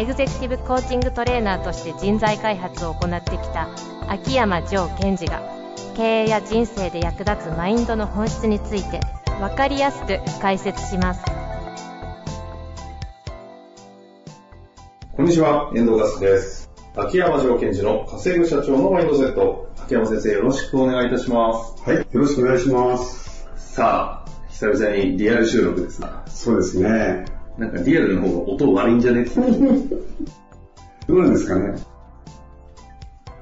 エグゼクティブコーチングトレーナーとして人材開発を行ってきた秋山城賢治が経営や人生で役立つマインドの本質について分かりやすく解説しますこんにちは、遠藤ガスです。秋山城賢治の稼ぐ社長のマインドセット。秋山先生、よろしくお願いいたします。はい、よろしくお願いします。さあ、久々にリアル収録ですな。そうですね。なんかリアルの方が音悪いんじゃね？どうなんですかね？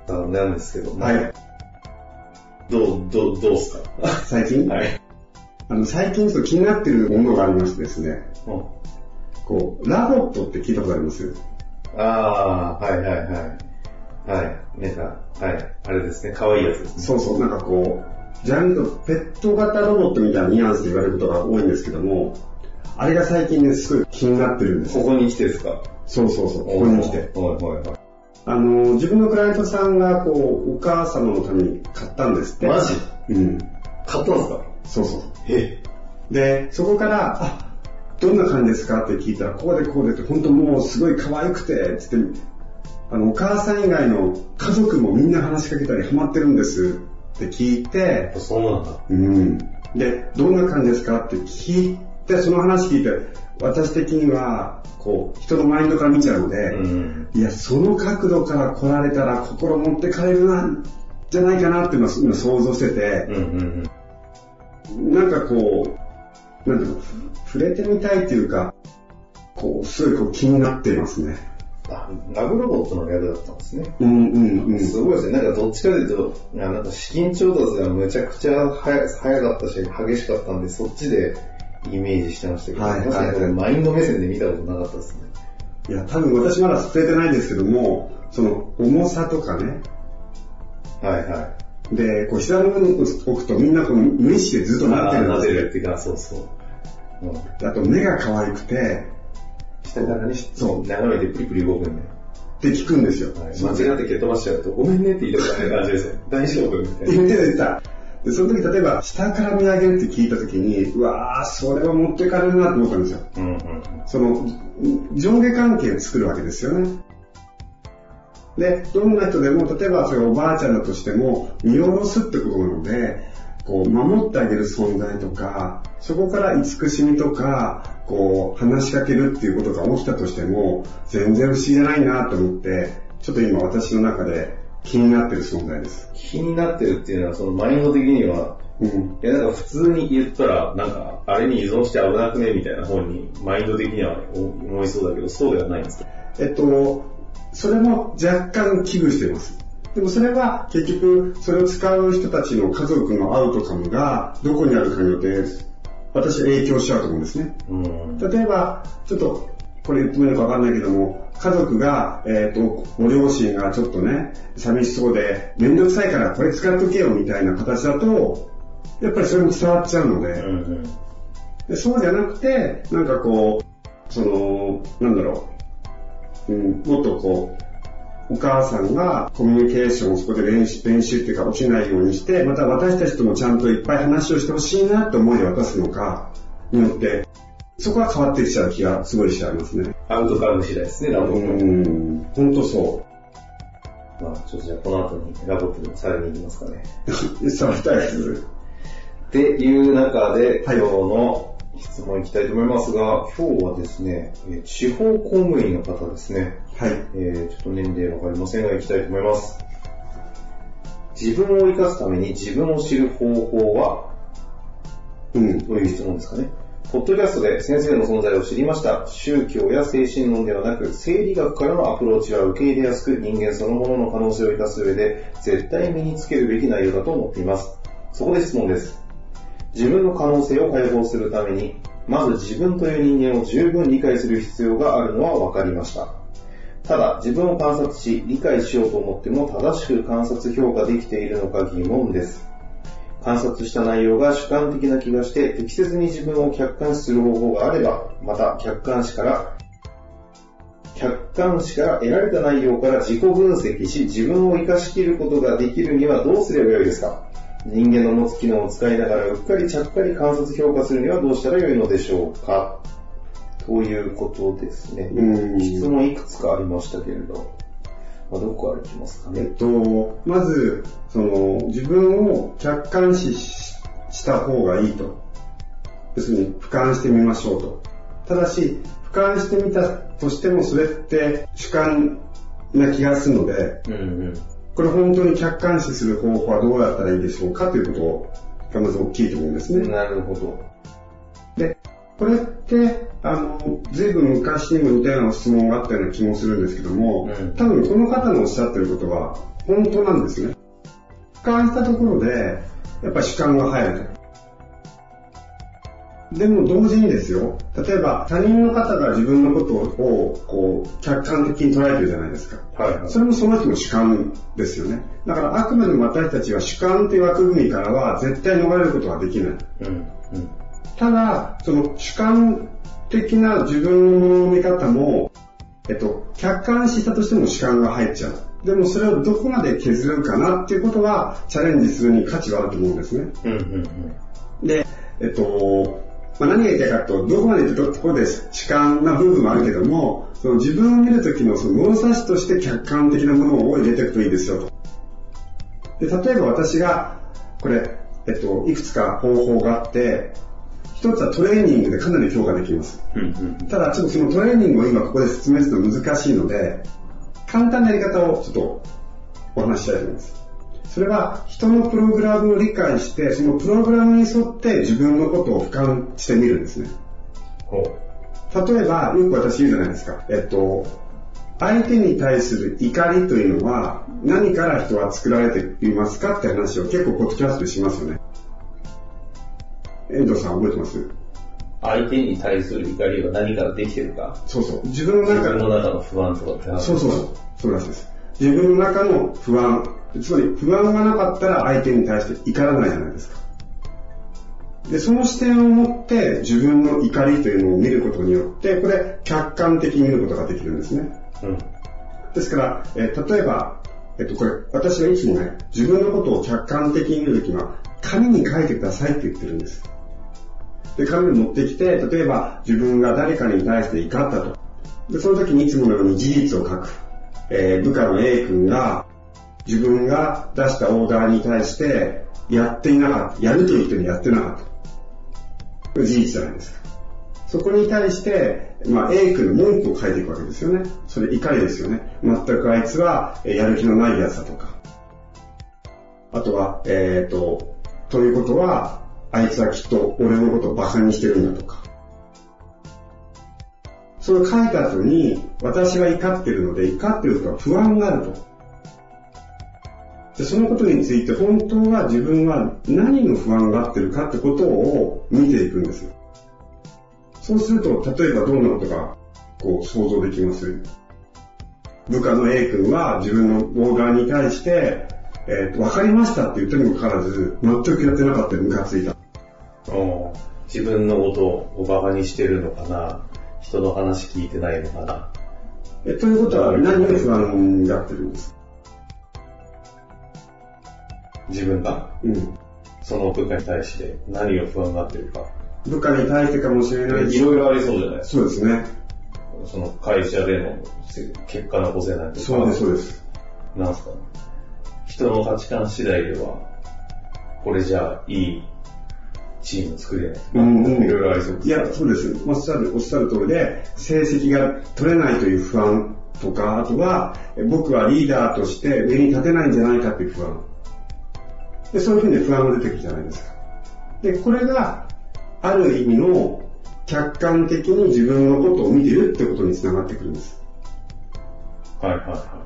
なんですけど、はい。どう、どう、どうすか？最近、はい。あの最近ちょっと気になってるものがありましてですね。うんこう、ラボットって聞いたことあります？ああ、はいはいはい。はい。なんか、はい。あれですね、可愛いやつですね。そうそう、なんかこう、ジャンル、ペット型ロボットみたいなニュアンスで言われることが多いんですけども、あれが最近ね、すごい気になってるんですよ。ここに来てですか？そうそうそう、ここに来て。はいはいはい。あの、自分のクライアントさんが、こう、お母様のために買ったんですって。マジ？うん。買ったんですか？そうそう。え？で、そこから、あ、どんな感じですかって聞いたら、こうでこうでって、本当もうすごい可愛くて、つって、あの、お母さん以外の家族もみんな話しかけたりハマってるんですって聞いて、そうなんだ。うん。で、どんな感じですかって聞いて、その話聞いて、私的には、こう、人のマインドから見ちゃうので、うん。いや、その角度から来られたら心持ってかれるなんじゃないかなっていうのを今想像してて、うんうんなんかこう、なんていうの、触れてみたいっていうか、こう、すごいこう気になっていますね。あ、ラブロボットの略だったんですね。うんうんうん。すごいですね。なんかどっちかというと、なんか資金調達がむちゃくちゃ早早かったし、激しかったんで、そっちでイメージしてましたけど、はいはい確かにマインド目線で見たことなかったですね。いや、多分私まだ触れてないんですけども、その重さとかね、はいはい。で、こう膝の上に置くとみんなこう無意識でずっとなってるんなですよ。でるっていうか、そうそう。うんあと目が可愛くて、下からね、そう眺めてプリプリ動くんで、って聞くんですよ。はい間違って蹴飛ばしちゃうと、ごめんねって言いたくない感じですよ。大丈夫みたいな。言ってた言ってた。で、その時例えば下から見上げるって聞いた時に、うわー、それは持っていかれるなと思ったんですよ。うんうんその、上下関係を作るわけですよね。で、どんな人でも、例えばそれおばあちゃんだとしても、見下ろすってことなので、こう、守ってあげる存在とか、そこから慈しみとか、こう、話しかけるっていうことが起きたとしても、全然不思議じゃないなと思って、ちょっと今私の中で気になってる存在です。気になってるっていうのは、そのマインド的には、うん。いや、なんか普通に言ったら、なんか、あれに依存して危なくねみたいな方に、マインド的には思いそうだけど、そうではないんですかえっと、それも若干危惧しています。でもそれは結局、それを使う人たちの家族のアウトカムがどこにあるかによって、私は影響しちゃうと思うんですね。うん。例えば、ちょっと、これ言ってもいいのかわかんないけども、家族が、えっ、と、ご両親がちょっとね、寂しそうで、めんどくさいからこれ使っとけよみたいな形だと、やっぱりそれも伝わっちゃうので、うんうん。でそうじゃなくて、なんかこう、その、なんだろう、うん、もっとこう、お母さんがコミュニケーションをそこで練習、練習っていうか落ちないようにして、また私たちともちゃんといっぱい話をしてほしいなって思いで渡すのか、によって、そこは変わってきちゃう気がすごいしちゃいますね。アウトカム次第ですね、ラボット。ん、ほんとそまあ、ちょっとじゃあこの後にラボットでもさらに行きますかね。う。触りたいです。っていう中で、今日の質問いきたいと思いますが、今日はですね、えー地方公務員の方ですね。はい。えー、ちょっと年齢わかりませんが、行きたいと思います。自分を生かすために自分を知る方法は？うん。という質問ですかね。ポッドキャストで先生の存在を知りました。宗教や精神論ではなく、生理学からのアプローチは受け入れやすく、人間そのものの可能性を生かす上で、絶対身につけるべき内容だと思っています。そこで質問です。自分の可能性を解放するために、まず自分という人間を十分理解する必要があるのは分かりました。ただ、自分を観察し、理解しようと思っても正しく観察評価できているのか疑問です。観察した内容が主観的な気がして、適切に自分を客観視する方法があれば、また客観視から、客観視から得られた内容から自己分析し、自分を活かしきることができるにはどうすればよいですか？人間の持つ機能を使いながら、うっかりちゃっかり観察評価するにはどうしたらよいのでしょうか？ということですね。うん。質問いくつかありましたけれど、まあ、どこからいきますかね。えっと、まず、その、自分を客観視しした方がいいと。要するに、俯瞰してみましょうと。ただし、俯瞰してみたとしても、それって主観な気がするので、うんうん。これ本当に客観視する方法はどうやったらいいでしょうかということがまず大きいと思うんですね。なるほど。で、これって、あの、ずいぶん昔にも似たような質問があったような気もするんですけども、うん多分この方のおっしゃってることは本当なんですね。俯瞰したところで、やっぱり主観が入ると。でも同時にですよ、例えば他人の方が自分のことをこう客観的に捉えてるじゃないですか。はいはい。それもその人の主観ですよね。だからあくまでも私たちは主観という枠組みからは絶対逃れることはできない。うんうん。ただ、その主観的な自分のものの見方も、えっと、客観視したとしても主観が入っちゃう。でもそれをどこまで削るかなっていうことはチャレンジするに価値はあると思うんですね。うんうんうん。で、えっと、まあ、何が言いたいかと、どこまで行くところで主観な部分もあるけども、その自分を見るときのその物差しとして客観的なものを入れていくといいですよと。で、例えば私が、これ、えっと、いくつか方法があって、一つはトレーニングでかなり強化できます。うんうん。ただ、ちょっとそのトレーニングを今ここで説明するの難しいので、簡単なやり方をちょっとお話ししたいと思います。それは人のプログラムを理解して、そのプログラムに沿って自分のことを俯瞰してみるんですね。ほ例えば、よく私言うじゃないですか。えっと、相手に対する怒りというのは何から人は作られていますかって話を結構ポッドキャストでしますよね。遠藤さん覚えてます？相手に対する怒りは何からできてるか？そうそう。自分の自中分の中の不安とかって話そうそうそう。そうらしいです。自分の中の不安。つまり不安がなかったら相手に対して怒らないじゃないですか。で、その視点を持って自分の怒りというのを見ることによって、これ客観的に見ることができるんですね。うん。ですから、えー例えば、えっと、これ、私はいつもね、自分のことを客観的に見るときは、紙に書いてくださいって言ってるんです。で、紙に持ってきて、例えば自分が誰かに対して怒ったと。で、その時にいつものように事実を書く。えー部下の A 君が、自分が出したオーダーに対して、やっていなかった。やると言ってもやってなかった。事実じゃないですか。そこに対して、まあ、A 君の文句を書いていくわけですよね。それ怒りですよね。全くあいつは、やる気のないやつだとか。あとは、えっ、と、ということは、あいつはきっと俺のことをバカにしてるんだとか。それを書いた後に、私は怒ってるので、怒ってるとは不安があると。でそのことについて本当は自分は何の不安があってるかってことを見ていくんですよ。そうすると、例えばどんなことがこう想像できます部下の A 君は自分のオーダーに対して、えーと、わかりましたって言ったにもかかわらず、全くやってなかったムカついた。自分のことをバカにしてるのかな人の話聞いてないのかなえということは何を不安になってるんです自分が？うん。その部下に対して何を不安がってるか。部下に対してかもしれないし。いろいろありそうじゃない？ですそうですね。か。その会社での結果残せないとか。そうです、そうです。なんすか？人の価値観次第では、これじゃあいいチーム作れない。うんうんいろいろありそうです。いや、そうです。おっしゃる、おっしゃる通りで、成績が取れないという不安とか、あとは、え僕はリーダーとして上に立てないんじゃないかという不安。で、そういうふうに不安が出てくるじゃないですか。で、これが、ある意味の客観的に自分のことを見てるってことにつながってくるんです。はいはいは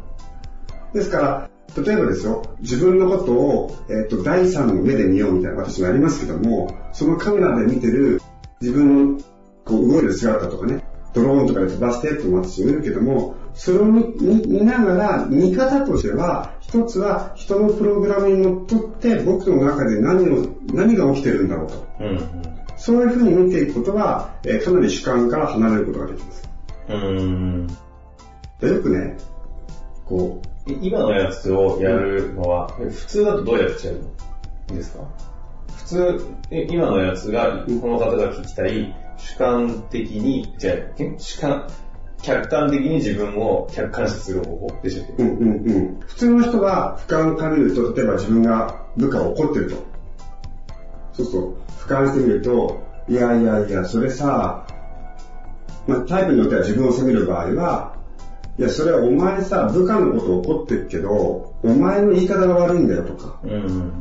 ですから、例えばですよ、自分のことを、えっと第三の目で見ようみたいな私もやりますけども、そのカメラで見てる自分のこう動いてる姿とかね、ドローンとかで飛ばしてっても私もいるけども、それを見見ながら、見方としては、一つは人のプログラムにのっとって僕の中で何を、何が起きてるんだろうと。うん。そういうふうに見ていくことは、えーかなり主観から離れることができます。うん。でよくね、こい今のやつをやるのは、普通だとどうやってやるの？いいですか？普通、今のやつが、この方が聞きたい、主観的に、じゃ、主観、客観的に自分を客観視する方法でしたっけ？う、んうんうん。普通の人は俯瞰から見ると、例えば自分が部下を怒ってると。そうすると、俯瞰してみると、いやいやいや、それさ、まあ、タイプによっては自分を責める場合は、いや、それはお前さ、部下のこと怒ってるけど、お前の言い方が悪いんだよとか。うん。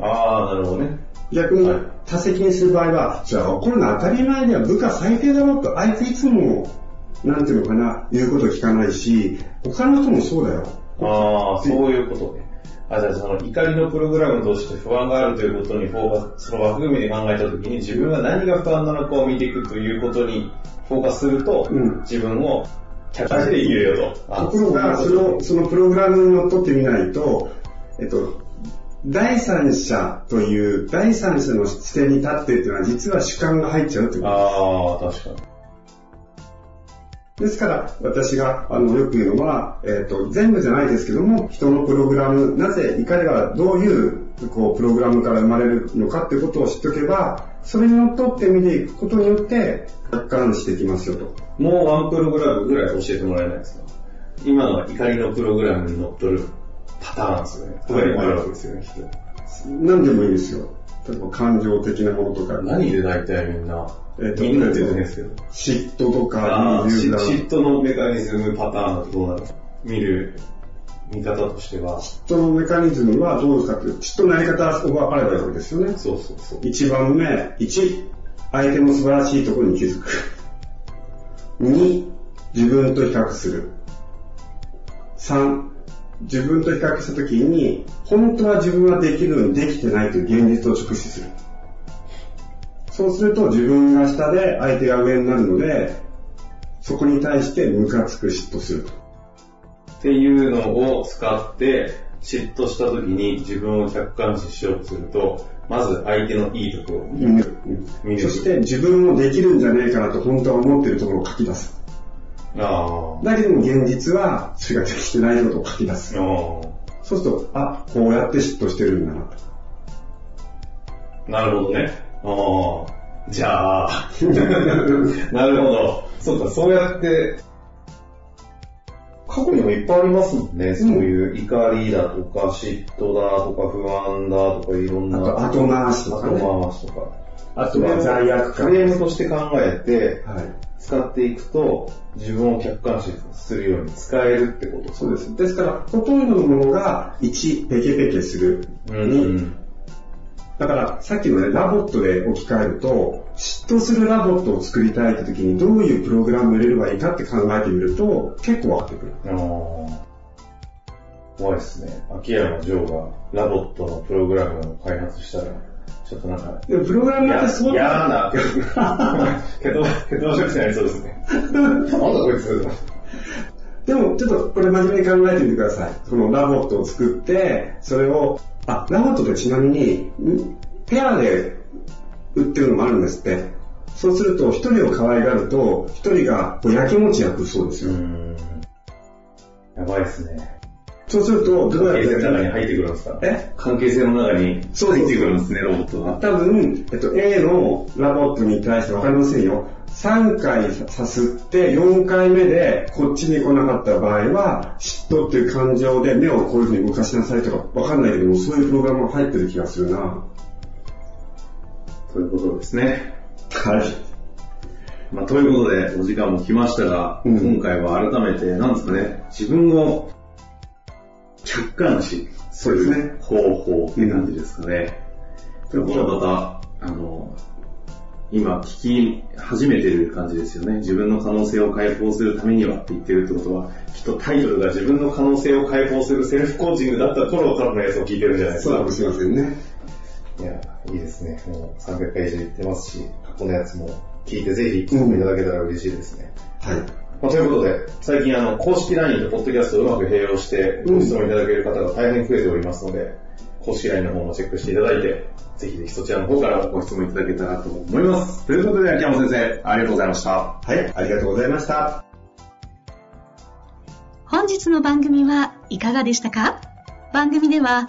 ああ、なるほどね。逆にはい多責にする場合は、じゃあ怒るの当たり前だよ、部下最低だろと、あいついつも、なんていうのかな、言うこと聞かないし、他の人もそうだよ。ああ、そういうことね。あ、じゃあその怒りのプログラムとして不安があるということにフォーカス、その枠組みで考えたときに自分が何が不安なのかを見ていくということにフォーカスすると、うん自分を客観視で生きれるよと。あところが、その、そのプログラムにのってみないと、えっと、第三者という、第三者の視点に立ってっていうのは、実は主観が入っちゃうってとこああ、確かに。と。ですから、私が、あの、よく言うのは、えっと、全部じゃないですけども、人のプログラム、なぜ怒りがどういう、こう、プログラムから生まれるのかっていうことを知っておけば、それにのっとって見ていくことによって、客観視できますよと。もうワンプログラムぐらい教えてもらえないですか？今のは怒りのプログラムに乗っ取るパターンですよね。他にもあるわけですよね、きっと。何でもいいですよ。例えば感情的なものとか、何で大体みんな、えっとみんなって言うと変ですけど。嫉妬とか嫉妬のメカニズムパターンだとどうなる見る見方としては、嫉妬のメカニズムはどうですかっていう、嫉妬のやり方は分かればいいわけですよね。そうそうそう。1番目、1、相手の素晴らしいところに気づく。2、自分と比較する。3、自分と比較したときに、本当は自分はできるのにできてないという現実を直視する。そうすると自分が下で相手が上になるので、そこに対してムカつく嫉妬すると。っていうのを使って、嫉妬した時に自分を客観視しようとすると、まず相手のいいところを見見る。る見るそして自分もできるんじゃねえかなと本当は思ってるところを書き出す。あだけども現実は、それができてないことを書き出すそうすると、あ、こうやって嫉妬してるんだなと。あ。なるほどね。ああ。じゃあ。なるほど。そうか、そうやって、過去にもいっぱいありますもんね。そういう怒りだとか、嫉妬だとか、不安だとか、いろんな。あと後回しとかね後回しとか。あとは罪悪感。フレームとして考えて、はい。使っていくと、自分を客観視するように使えるってことそうです。ですから、ほとんどのものが1、ペケペケする。う2、ん。だから、さっきのね、ラボットで置き換えると、嫉妬するラボットを作りたいって時にどういうプログラムを入れればいいかって考えてみると、結構分かってくる。怖いですね。秋山ジョーがラボットのプログラムを開発したら、ちょっとなんか、でも、プログラムってそう嫌な、けど、けど、職になりそうですね。なんだこいつ。でも、ちょっとこれ真面目に考えてみてください。このラボットを作って、それを、あ、ラボットってちなみに、ん？ペアで売ってるのもあるんですって。そうすると、一人を可愛がると、一人がこうやきもち焼くそうですよ。ん。やばいですね。そうすると、どう関係やって性の中に入ってくるんですか？え？関係性の中に入ってくるんですね、ロボットが。多分、えっと、A のラボットに対してわかりませんよ。3回さすって、4回目でこっちに来なかった場合は、嫉妬っていう感情で目をこういうふうに動かしなさいとかわかんないけども、そういうプログラムが入ってる気がするな。ということですね。はい。まあ、ということで、お時間も来ましたが、うん今回は改めて、なんですかね、自分を客観視する方法って感じですかね。ということはまた、あの、今聞き始めてる感じですよね。自分の可能性を解放するためにはって言ってるってことは、きっとタイトルが自分の可能性を解放するセルフコーチングだった頃からのやつを聞いてるんじゃないですかそうか。もしれませんね。いや、いいですね。もう300回以上言ってますし、過去のやつも聞いてぜひ聞いていただけたら嬉しいですね。はい。まあ、ということで、最近あの、公式 LINE とポッドキャストをうまく併用して、ご質問いただける方が大変増えておりますので、公式 LINE の方もチェックしていただいて、ぜひぜひそちらの方からご質問いただけたらと思います。ということで、秋山先生、ありがとうございました。はい、ありがとうございました。本日の番組はいかがでしたか？番組では